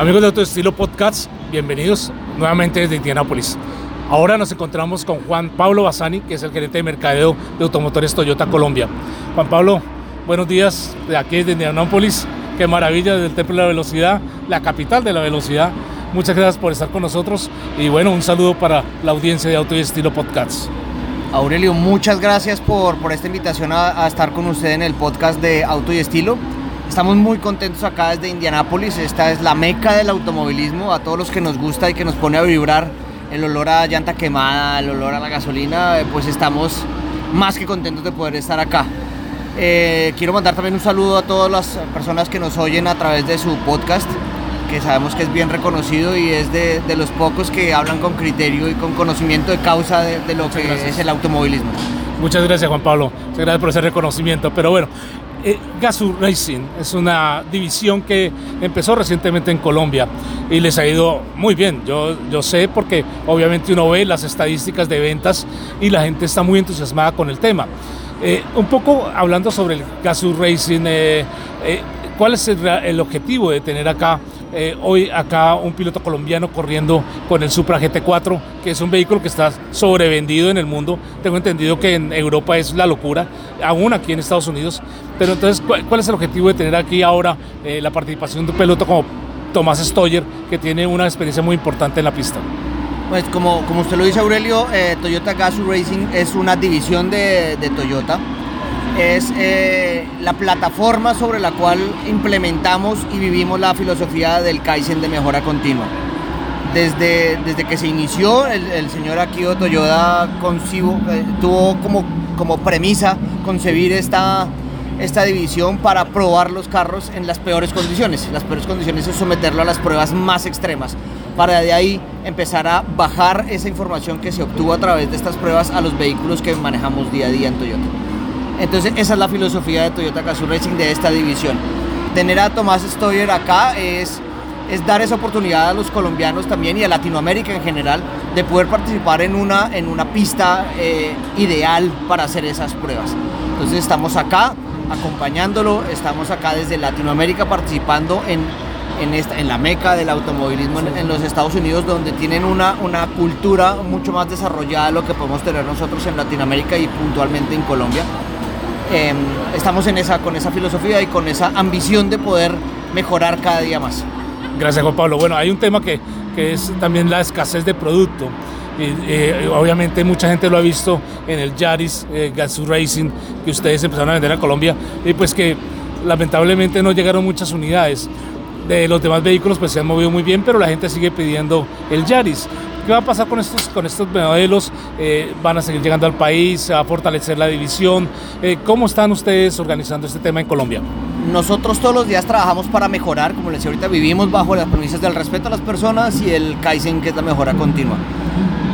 Amigos de Autoestilo Podcast, bienvenidos nuevamente desde Indianápolis. Ahora nos encontramos con Juan Pablo Bassani, que es el gerente de mercadeo de Automotores Toyota Colombia. Juan Pablo, buenos días de aquí desde Indianápolis. Qué maravilla desde el Templo de la Velocidad, la capital de la velocidad. Muchas gracias por estar con nosotros y bueno, un saludo para la audiencia de Auto y Estilo Podcast. Aurelio, muchas gracias por, por esta invitación a estar con usted en el podcast de Auto y Estilo. Estamos muy contentos acá desde Indianápolis. Esta es la meca del automovilismo. A todos los que nos gusta y que nos pone a vibrar el olor a llanta quemada, el olor a la gasolina, eh, pues estamos más que contentos de poder estar acá. Eh, quiero mandar también un saludo a todas las personas que nos oyen a través de su podcast, que sabemos que es bien reconocido y es de, de los pocos que hablan con criterio y con conocimiento de causa de, de lo que gracias. es el automovilismo. Muchas gracias Juan Pablo, Muchas gracias por ese reconocimiento. Pero bueno, eh, Racing es una división que empezó recientemente en Colombia y les ha ido muy bien. Yo, yo sé porque obviamente uno ve las estadísticas de ventas y la gente está muy entusiasmada con el tema. Eh, un poco hablando sobre el Gazoo Racing, eh, eh, ¿cuál es el objetivo de tener acá eh, hoy acá un piloto colombiano corriendo con el Supra GT4, que es un vehículo que está sobrevendido en el mundo. Tengo entendido que en Europa es la locura, aún aquí en Estados Unidos. Pero entonces, ¿cuál, es el objetivo de tener aquí ahora eh, la participación de un piloto como Tomás Stoyer, que tiene una experiencia muy importante en la pista? Pues como, como usted lo dice Aurelio, eh, Toyota Gazoo Racing es una división de, de Toyota. Es eh, la plataforma sobre la cual implementamos y vivimos la filosofía del Kaizen de mejora continua. Desde, desde que se inició, el, señor Akio Toyoda concibo- eh, tuvo como, como premisa concebir esta, esta división para probar los carros en las peores condiciones. Las peores condiciones es someterlo a las pruebas más extremas, para de ahí empezar a bajar esa información que se obtuvo a través de estas pruebas a los vehículos que manejamos día a día en Toyota. Entonces esa es la filosofía de Toyota Gazoo Racing de esta división. Tener a Tomás Stoyer acá es, es dar esa oportunidad a los colombianos también y a Latinoamérica en general de poder participar en una, en una pista eh, ideal para hacer esas pruebas. Entonces estamos acá acompañándolo, estamos acá desde Latinoamérica participando en, en, esta, en la meca del automovilismo en, en los Estados Unidos, donde tienen una, una cultura mucho más desarrollada de lo que podemos tener nosotros en Latinoamérica y puntualmente en Colombia. Eh, estamos en esa, con esa filosofía y con esa ambición de poder mejorar cada día más. Gracias, Juan Pablo. Bueno, hay un tema que, que es también la escasez de producto. Eh, obviamente mucha gente lo ha visto en el Yaris eh, Racing que ustedes empezaron a vender a Colombia y pues que lamentablemente no llegaron muchas unidades. De los demás vehículos pues se han movido muy bien, pero la gente sigue pidiendo el Yaris. ¿Qué va a pasar con estos, con estos modelos? Eh, ¿Van a seguir llegando al país? ¿Se va a fortalecer la división? Eh, ¿Cómo están ustedes organizando este tema en Colombia? Nosotros todos los días trabajamos para mejorar, como les decía ahorita, vivimos bajo las premisas del respeto a las personas y el Kaizen, que es la mejora continua.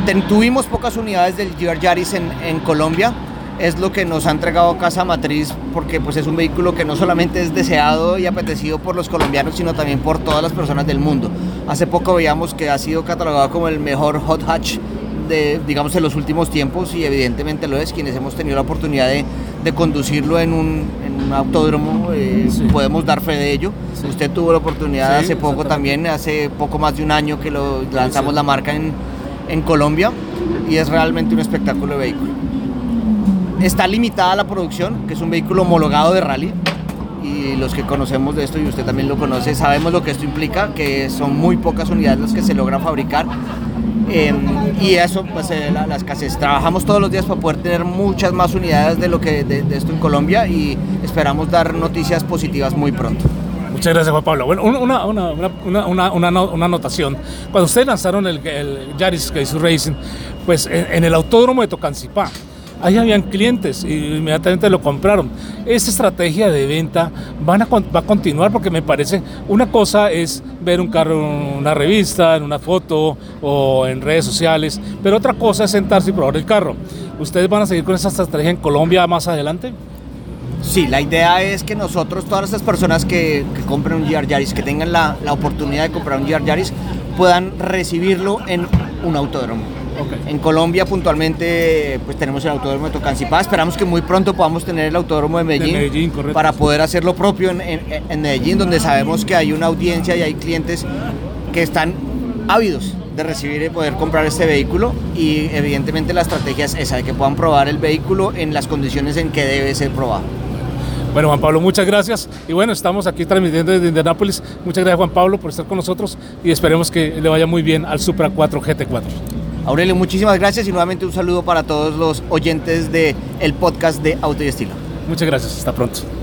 Ten- tuvimos pocas unidades del GR Yaris en, en Colombia, es lo que nos ha entregado Casa Matriz, porque pues, es un vehículo que no solamente es deseado y apetecido por los colombianos, sino también por todas las personas del mundo. Hace poco veíamos que ha sido catalogado como el mejor hot hatch de, digamos, en los últimos tiempos y evidentemente lo es, quienes hemos tenido la oportunidad de, de conducirlo en un, en un autódromo, eh, Sí. podemos dar fe de ello. Sí. Usted tuvo la oportunidad Sí, hace poco también, hace poco más de un año que lo lanzamos la marca en, en Colombia y es realmente un espectáculo de vehículo. Está limitada la producción, que es un vehículo homologado de rally. Y los que conocemos de esto, y usted también lo conoce, sabemos lo que esto implica, que son muy pocas unidades las que se logran fabricar. Eh, y eso, pues eh, la, escasez. Trabajamos todos los días para poder tener muchas más unidades de, lo que, de, de esto en Colombia y esperamos dar noticias positivas muy pronto. Muchas gracias, Juan Pablo. Bueno, una, una, una, una, una, una, no- una anotación. Cuando ustedes lanzaron el, el Yaris Racing, pues en, en el autódromo de Tocancipá, ahí habían clientes y inmediatamente lo compraron. Esta estrategia de venta va a continuar porque me parece, una cosa es ver un carro en una revista, en una foto o en redes sociales, pero otra cosa es sentarse y probar el carro. ¿Ustedes van a seguir con esa estrategia en Colombia más adelante? Sí, la idea es que nosotros, todas estas personas que, compren un GR Yaris, que tengan la, la oportunidad de comprar un GR Yaris, puedan recibirlo en un autódromo. En Colombia puntualmente pues tenemos el Autódromo de Tocancipá, esperamos que muy pronto podamos tener el Autódromo de Medellín, para poder hacer lo propio en, en Medellín, donde sabemos que hay una audiencia y hay clientes que están ávidos de recibir y poder comprar este vehículo y evidentemente la estrategia es esa, de que puedan probar el vehículo en las condiciones en que debe ser probado. Bueno, Juan Pablo, muchas gracias. Y bueno, estamos aquí transmitiendo desde Indianápolis. Muchas gracias, Juan Pablo, por estar con nosotros y esperemos que le vaya muy bien al Supra 4 GT4. Aurelio, muchísimas gracias y nuevamente un saludo para todos los oyentes del el podcast de Auto y Estilo. Muchas gracias, hasta pronto.